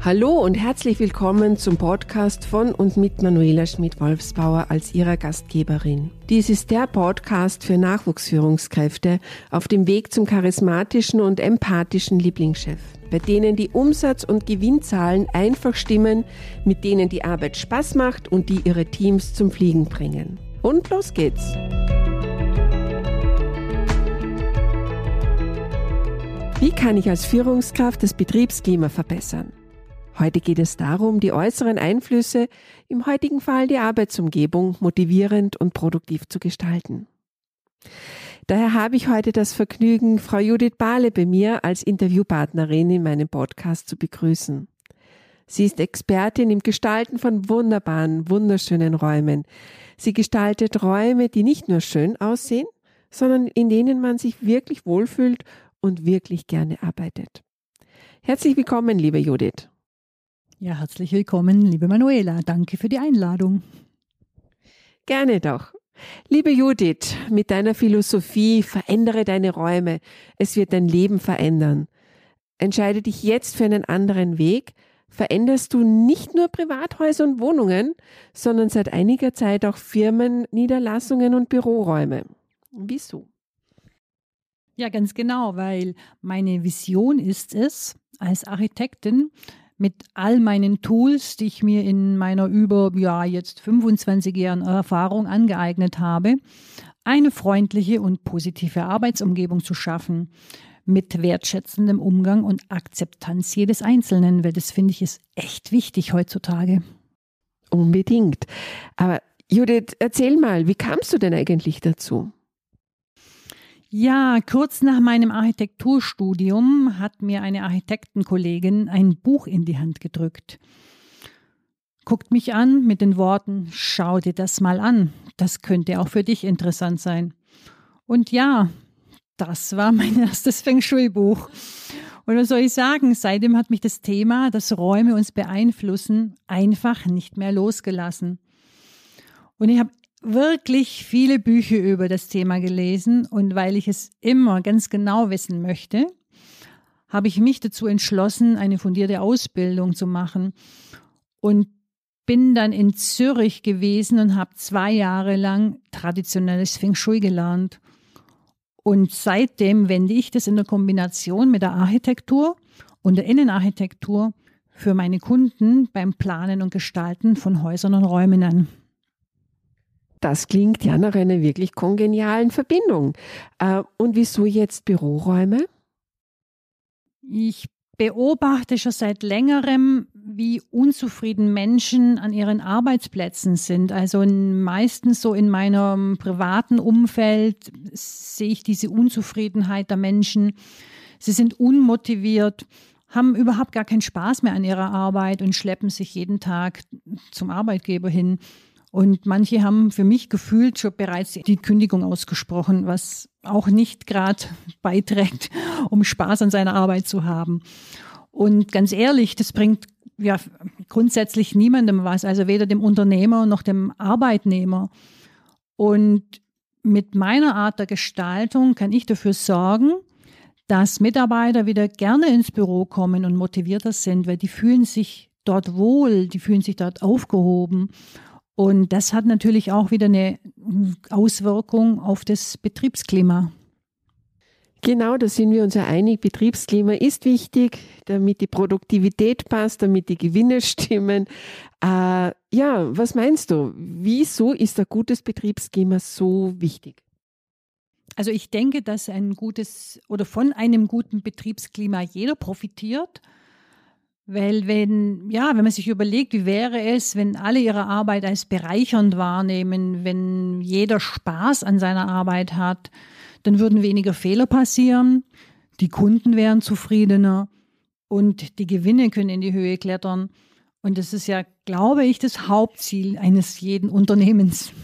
Hallo und herzlich willkommen zum Podcast von und mit Manuela Schmidt-Wolfsbauer als ihrer Gastgeberin. Dies ist der Podcast für Nachwuchsführungskräfte auf dem Weg zum charismatischen und empathischen Lieblingschef, bei denen die Umsatz- und Gewinnzahlen einfach stimmen, mit denen die Arbeit Spaß macht und die ihre Teams zum Fliegen bringen. Und los geht's! Wie kann ich als Führungskraft das Betriebsklima verbessern? Heute geht es darum, die äußeren Einflüsse, im heutigen Fall die Arbeitsumgebung, motivierend und produktiv zu gestalten. Daher habe ich heute das Vergnügen, Frau Judith Bahle bei mir als Interviewpartnerin in meinem Podcast zu begrüßen. Sie ist Expertin im Gestalten von wunderbaren, wunderschönen Räumen. Sie gestaltet Räume, die nicht nur schön aussehen, sondern in denen man sich wirklich wohlfühlt und wirklich gerne arbeitet. Herzlich willkommen, liebe Judith. Ja, herzlich willkommen, liebe Manuela. Danke für die Einladung. Gerne doch. Liebe Judith, mit deiner Philosophie verändere deine Räume. Es wird dein Leben verändern. Entscheide dich jetzt für einen anderen Weg. Veränderst du nicht nur Privathäuser und Wohnungen, sondern seit einiger Zeit auch Firmen, Niederlassungen und Büroräume. Wieso? Ja, ganz genau, weil meine Vision ist es, als Architektin mit all meinen Tools, die ich mir in meiner über ja jetzt 25 Jahren Erfahrung angeeignet habe, eine freundliche und positive Arbeitsumgebung zu schaffen mit wertschätzendem Umgang und Akzeptanz jedes Einzelnen, weil das finde ich ist echt wichtig heutzutage. Unbedingt. Aber Judith, erzähl mal, wie kamst du denn eigentlich dazu? Ja, kurz nach meinem Architekturstudium hat mir eine Architektenkollegin ein Buch in die Hand gedrückt. Guckt mich an mit den Worten, schau dir das mal an, das könnte auch für dich interessant sein. Und ja, das war mein erstes Feng Shui-Buch. Und was soll ich sagen, seitdem hat mich das Thema, dass Räume uns beeinflussen, einfach nicht mehr losgelassen. Und ich habe wirklich viele Bücher über das Thema gelesen und weil ich es immer ganz genau wissen möchte, habe ich mich dazu entschlossen, eine fundierte Ausbildung zu machen und bin dann in Zürich gewesen und habe zwei Jahre lang traditionelles Feng Shui gelernt. Und seitdem wende ich das in der Kombination mit der Architektur und der Innenarchitektur für meine Kunden beim Planen und Gestalten von Häusern und Räumen an. Das klingt ja nach einer wirklich kongenialen Verbindung. Äh, und wieso jetzt Büroräume? Ich beobachte schon seit längerem, wie unzufrieden Menschen an ihren Arbeitsplätzen sind. Also meistens so in meinem privaten Umfeld sehe ich diese Unzufriedenheit der Menschen. Sie sind unmotiviert, haben überhaupt gar keinen Spaß mehr an ihrer Arbeit und schleppen sich jeden Tag zum Arbeitgeber hin. Und manche haben für mich gefühlt schon bereits die Kündigung ausgesprochen, was auch nicht gerade beiträgt, um Spaß an seiner Arbeit zu haben. Und ganz ehrlich, das bringt ja grundsätzlich niemandem was, also weder dem Unternehmer noch dem Arbeitnehmer. Und mit meiner Art der Gestaltung kann ich dafür sorgen, dass Mitarbeiter wieder gerne ins Büro kommen und motivierter sind, weil die fühlen sich dort wohl, die fühlen sich dort aufgehoben. Und das hat natürlich auch wieder eine Auswirkung auf das Betriebsklima. Genau, da sind wir uns ja einig. Betriebsklima ist wichtig, damit die Produktivität passt, damit die Gewinne stimmen. Äh, ja, was meinst du? Wieso ist ein gutes Betriebsklima so wichtig? Also ich denke, dass ein gutes oder von einem guten Betriebsklima jeder profitiert. Weil wenn, ja, wenn man sich überlegt, wie wäre es, wenn alle ihre Arbeit als bereichernd wahrnehmen, wenn jeder Spaß an seiner Arbeit hat, dann würden weniger Fehler passieren, die Kunden wären zufriedener und die Gewinne können in die Höhe klettern. Und das ist ja, glaube ich, das Hauptziel eines jeden Unternehmens.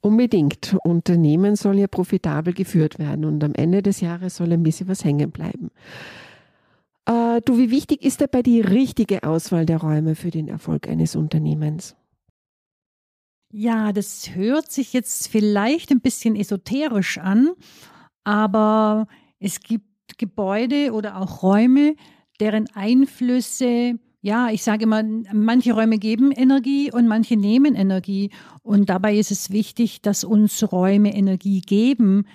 Unbedingt. Unternehmen soll ja profitabel geführt werden und am Ende des Jahres soll ein bisschen was hängen bleiben. Äh, du, wie wichtig ist dabei die richtige Auswahl der Räume für den Erfolg eines Unternehmens? Ja, das hört sich jetzt vielleicht ein bisschen esoterisch an, aber es gibt Gebäude oder auch Räume, deren Einflüsse ja, ich sage immer, manche Räume geben Energie und manche nehmen Energie. Und dabei ist es wichtig, dass uns Räume Energie geben,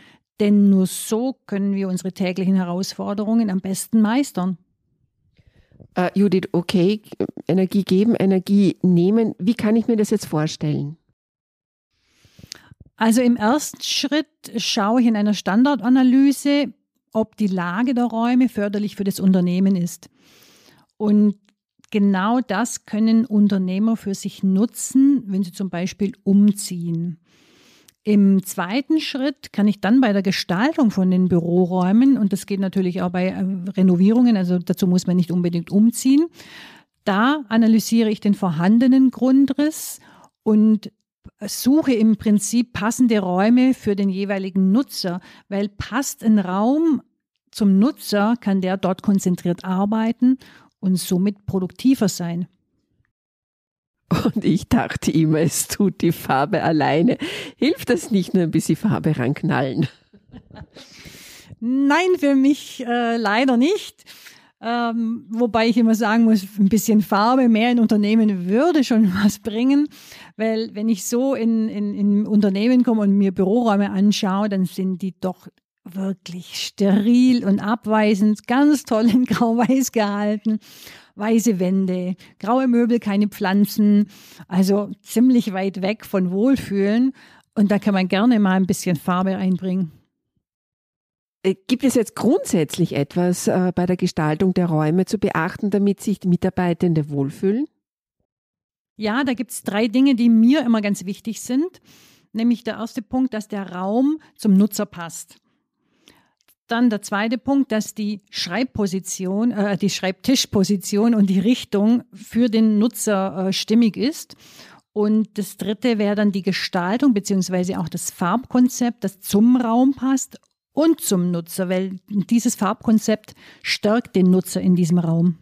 denn nur so können wir unsere täglichen Herausforderungen am besten meistern. Uh, Judith, okay, Energie geben, Energie nehmen. Wie kann ich mir das jetzt vorstellen? Also im ersten Schritt schaue ich in einer Standardanalyse, ob die Lage der Räume förderlich für das Unternehmen ist. Und genau das können Unternehmer für sich nutzen, wenn sie zum Beispiel umziehen. Im zweiten Schritt kann ich dann bei der Gestaltung von den Büroräumen, und das geht natürlich auch bei äh, Renovierungen, also dazu muss man nicht unbedingt umziehen, da analysiere ich den vorhandenen Grundriss und suche im Prinzip passende Räume für den jeweiligen Nutzer, weil passt ein Raum zum Nutzer, kann der dort konzentriert arbeiten und somit produktiver sein. Und ich dachte immer, es tut die Farbe alleine. Hilft das nicht nur ein bisschen Farbe ranknallen? Nein, für mich äh, leider nicht. Ähm, wobei ich immer sagen muss, ein bisschen Farbe mehr in Unternehmen würde schon was bringen. Weil wenn ich so in, in, in Unternehmen komme und mir Büroräume anschaue, dann sind die doch wirklich steril und abweisend, ganz toll in grau-weiß gehalten weiße Wände, graue Möbel, keine Pflanzen, also ziemlich weit weg von Wohlfühlen. Und da kann man gerne mal ein bisschen Farbe einbringen. Äh, gibt es jetzt grundsätzlich etwas äh, bei der Gestaltung der Räume zu beachten, damit sich die Mitarbeitende wohlfühlen? Ja, da gibt es drei Dinge, die mir immer ganz wichtig sind. Nämlich der erste Punkt, dass der Raum zum Nutzer passt. Dann der zweite Punkt, dass die Schreibposition, äh, die Schreibtischposition und die Richtung für den Nutzer äh, stimmig ist. Und das dritte wäre dann die Gestaltung beziehungsweise auch das Farbkonzept, das zum Raum passt und zum Nutzer, weil dieses Farbkonzept stärkt den Nutzer in diesem Raum.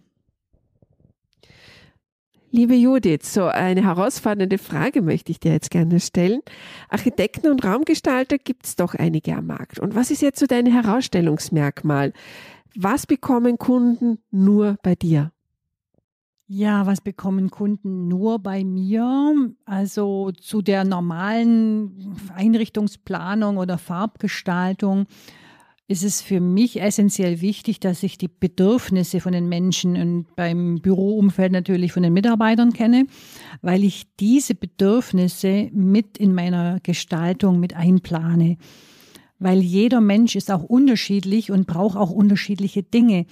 Liebe Judith, so eine herausfordernde Frage möchte ich dir jetzt gerne stellen. Architekten und Raumgestalter gibt es doch einige am Markt. Und was ist jetzt so dein Herausstellungsmerkmal? Was bekommen Kunden nur bei dir? Ja, was bekommen Kunden nur bei mir? Also zu der normalen Einrichtungsplanung oder Farbgestaltung ist es für mich essentiell wichtig, dass ich die Bedürfnisse von den Menschen und beim Büroumfeld natürlich von den Mitarbeitern kenne, weil ich diese Bedürfnisse mit in meiner Gestaltung mit einplane. Weil jeder Mensch ist auch unterschiedlich und braucht auch unterschiedliche Dinge.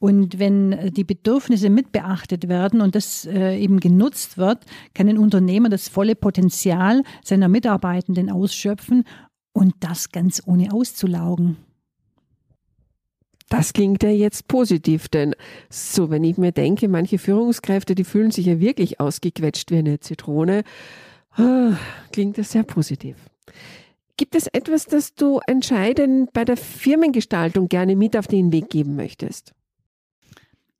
Und wenn die Bedürfnisse mit beachtet werden und das äh, eben genutzt wird, kann ein Unternehmer das volle Potenzial seiner Mitarbeitenden ausschöpfen und das ganz ohne auszulaugen. Das klingt ja jetzt positiv, denn so, wenn ich mir denke, manche Führungskräfte, die fühlen sich ja wirklich ausgequetscht wie eine Zitrone, ah, klingt das sehr positiv. Gibt es etwas, das du entscheidend bei der Firmengestaltung gerne mit auf den Weg geben möchtest?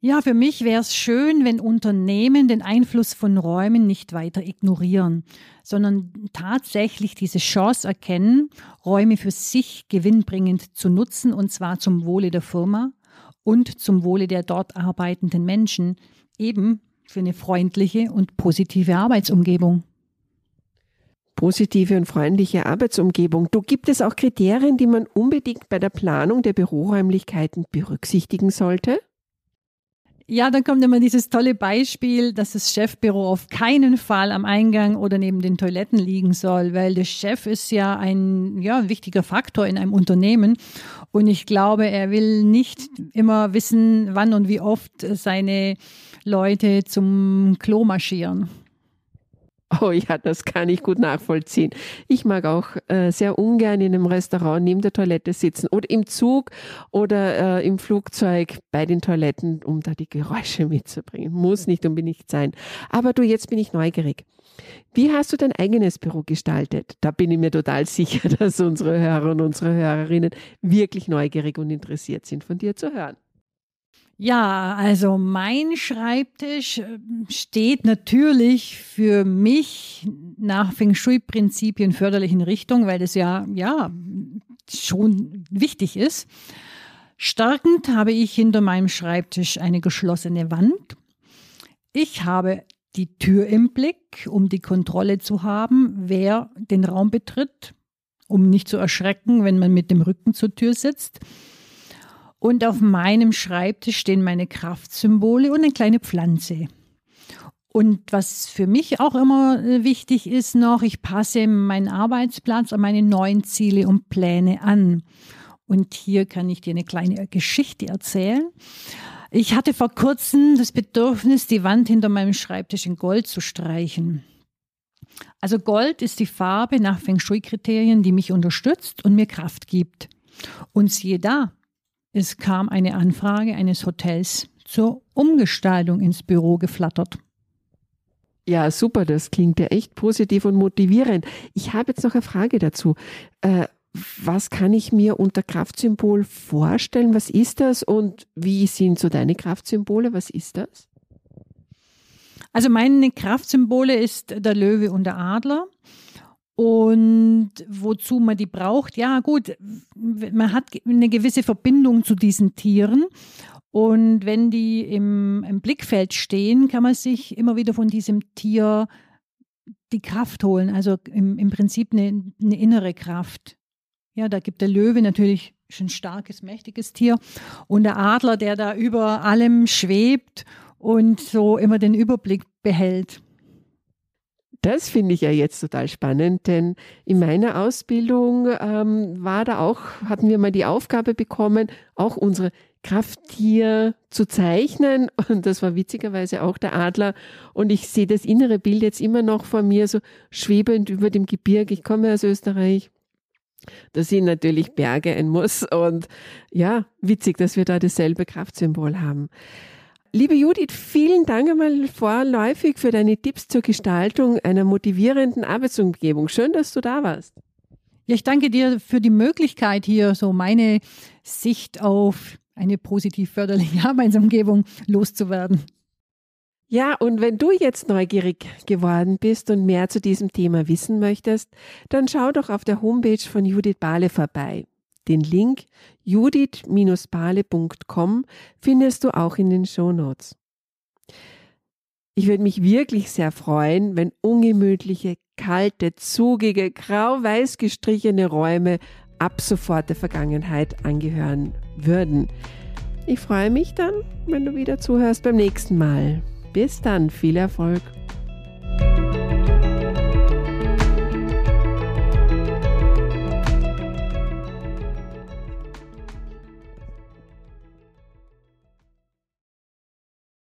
Ja, für mich wäre es schön, wenn Unternehmen den Einfluss von Räumen nicht weiter ignorieren, sondern tatsächlich diese Chance erkennen, Räume für sich gewinnbringend zu nutzen, und zwar zum Wohle der Firma und zum Wohle der dort arbeitenden Menschen, eben für eine freundliche und positive Arbeitsumgebung. Positive und freundliche Arbeitsumgebung. Du gibt es auch Kriterien, die man unbedingt bei der Planung der Büroräumlichkeiten berücksichtigen sollte? Ja, dann kommt immer dieses tolle Beispiel, dass das Chefbüro auf keinen Fall am Eingang oder neben den Toiletten liegen soll, weil der Chef ist ja ein ja, wichtiger Faktor in einem Unternehmen. Und ich glaube, er will nicht immer wissen, wann und wie oft seine Leute zum Klo marschieren. Oh ja, das kann ich gut nachvollziehen. Ich mag auch äh, sehr ungern in einem Restaurant neben der Toilette sitzen oder im Zug oder äh, im Flugzeug bei den Toiletten, um da die Geräusche mitzubringen. Muss nicht unbedingt sein. Aber du, jetzt bin ich neugierig. Wie hast du dein eigenes Büro gestaltet? Da bin ich mir total sicher, dass unsere Hörer und unsere Hörerinnen wirklich neugierig und interessiert sind, von dir zu hören. Ja, also mein Schreibtisch äh, steht natürlich für mich nach Feng Shui-Prinzipien förderlichen Richtung, weil das ja, ja schon wichtig ist. Stärkend habe ich hinter meinem Schreibtisch eine geschlossene Wand. Ich habe die Tür im Blick, um die Kontrolle zu haben, wer den Raum betritt, um nicht zu erschrecken, wenn man mit dem Rücken zur Tür sitzt. Und auf meinem Schreibtisch stehen meine Kraftsymbole und eine kleine Pflanze. Und was für mich auch immer äh, wichtig ist noch, ich passe meinen Arbeitsplatz an meine neuen Ziele und Pläne an. Und hier kann ich dir eine kleine Geschichte erzählen. Ich hatte vor kurzem das Bedürfnis, die Wand hinter meinem Schreibtisch in Gold zu streichen. Also Gold ist die Farbe nach Feng Shui-Kriterien, die mich unterstützt und mir Kraft gibt. Und siehe da, es kam eine Anfrage eines Hotels zur Umgestaltung ins Büro geflattert. Ja, super, das klingt ja echt positiv und motivierend. Ich habe jetzt noch eine Frage dazu. Äh, was kann ich mir unter Kraftsymbol vorstellen? Was ist das und wie sind so deine Kraftsymbole? Was ist das? Also meine Kraftsymbole ist der Löwe und der Adler. Und wozu man die braucht, ja gut, man hat eine gewisse Verbindung zu diesen Tieren. Und wenn die im, im Blickfeld stehen, kann man sich immer wieder von diesem Tier die Kraft holen. Also im, im Prinzip eine, eine innere Kraft. Ja, da gibt der Löwe natürlich schon ein starkes, mächtiges Tier. Und der Adler, der da über allem schwebt und so immer den Überblick behält. Das finde ich ja jetzt total spannend, denn in meiner Ausbildung ähm, war da auch, hatten wir mal die Aufgabe bekommen, auch unsere Krafttier zu zeichnen. Und das war witzigerweise auch der Adler. Und ich sehe das innere Bild jetzt immer noch vor mir, so schwebend über dem Gebirge. Ich komme aus Österreich. Da sind natürlich Berge ein Muss. Und ja, witzig, dass wir da dasselbe Kraftsymbol haben. Liebe Judith, vielen Dank einmal vorläufig für deine Tipps zur Gestaltung einer motivierenden Arbeitsumgebung. Schön, dass du da warst. Ja, ich danke dir für die Möglichkeit, hier so meine Sicht auf eine positiv förderliche Arbeitsumgebung loszuwerden. Ja, und wenn du jetzt neugierig geworden bist und mehr zu diesem Thema wissen möchtest, dann schau doch auf der Homepage von Judith Bahle vorbei. Den Link judith-bale.com findest du auch in den Show Notes. Ich würde mich wirklich sehr freuen, wenn ungemütliche, kalte, zugige, grau-weiß gestrichene Räume ab sofort der Vergangenheit angehören würden. Ich freue mich dann, wenn du wieder zuhörst beim nächsten Mal. Bis dann, viel Erfolg.